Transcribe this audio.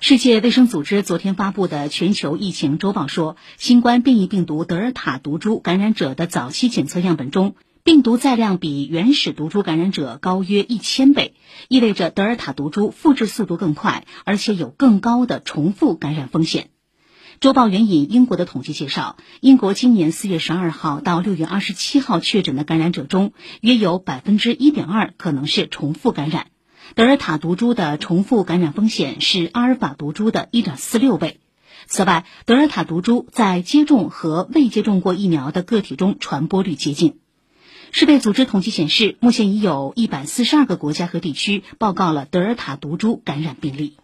世界卫生组织昨天发布的全球疫情周报说，新冠变异病毒德尔塔毒株感染者的早期检测样本中，病毒载量比原始毒株感染者高约一千倍，意味着德尔塔毒株复制速度更快，而且有更高的重复感染风险。周报援引英国的统计介绍，英国今年四月十二号到六月二十七号确诊的感染者中，约有百分之一点二可能是重复感染。德尔塔毒株的重复感染风险是阿尔法毒株的1.46倍。此外，德尔塔毒株在接种和未接种过疫苗的个体中传播率接近。世卫组织统计显示，目前已有一百四十二个国家和地区报告了德尔塔毒株感染病例。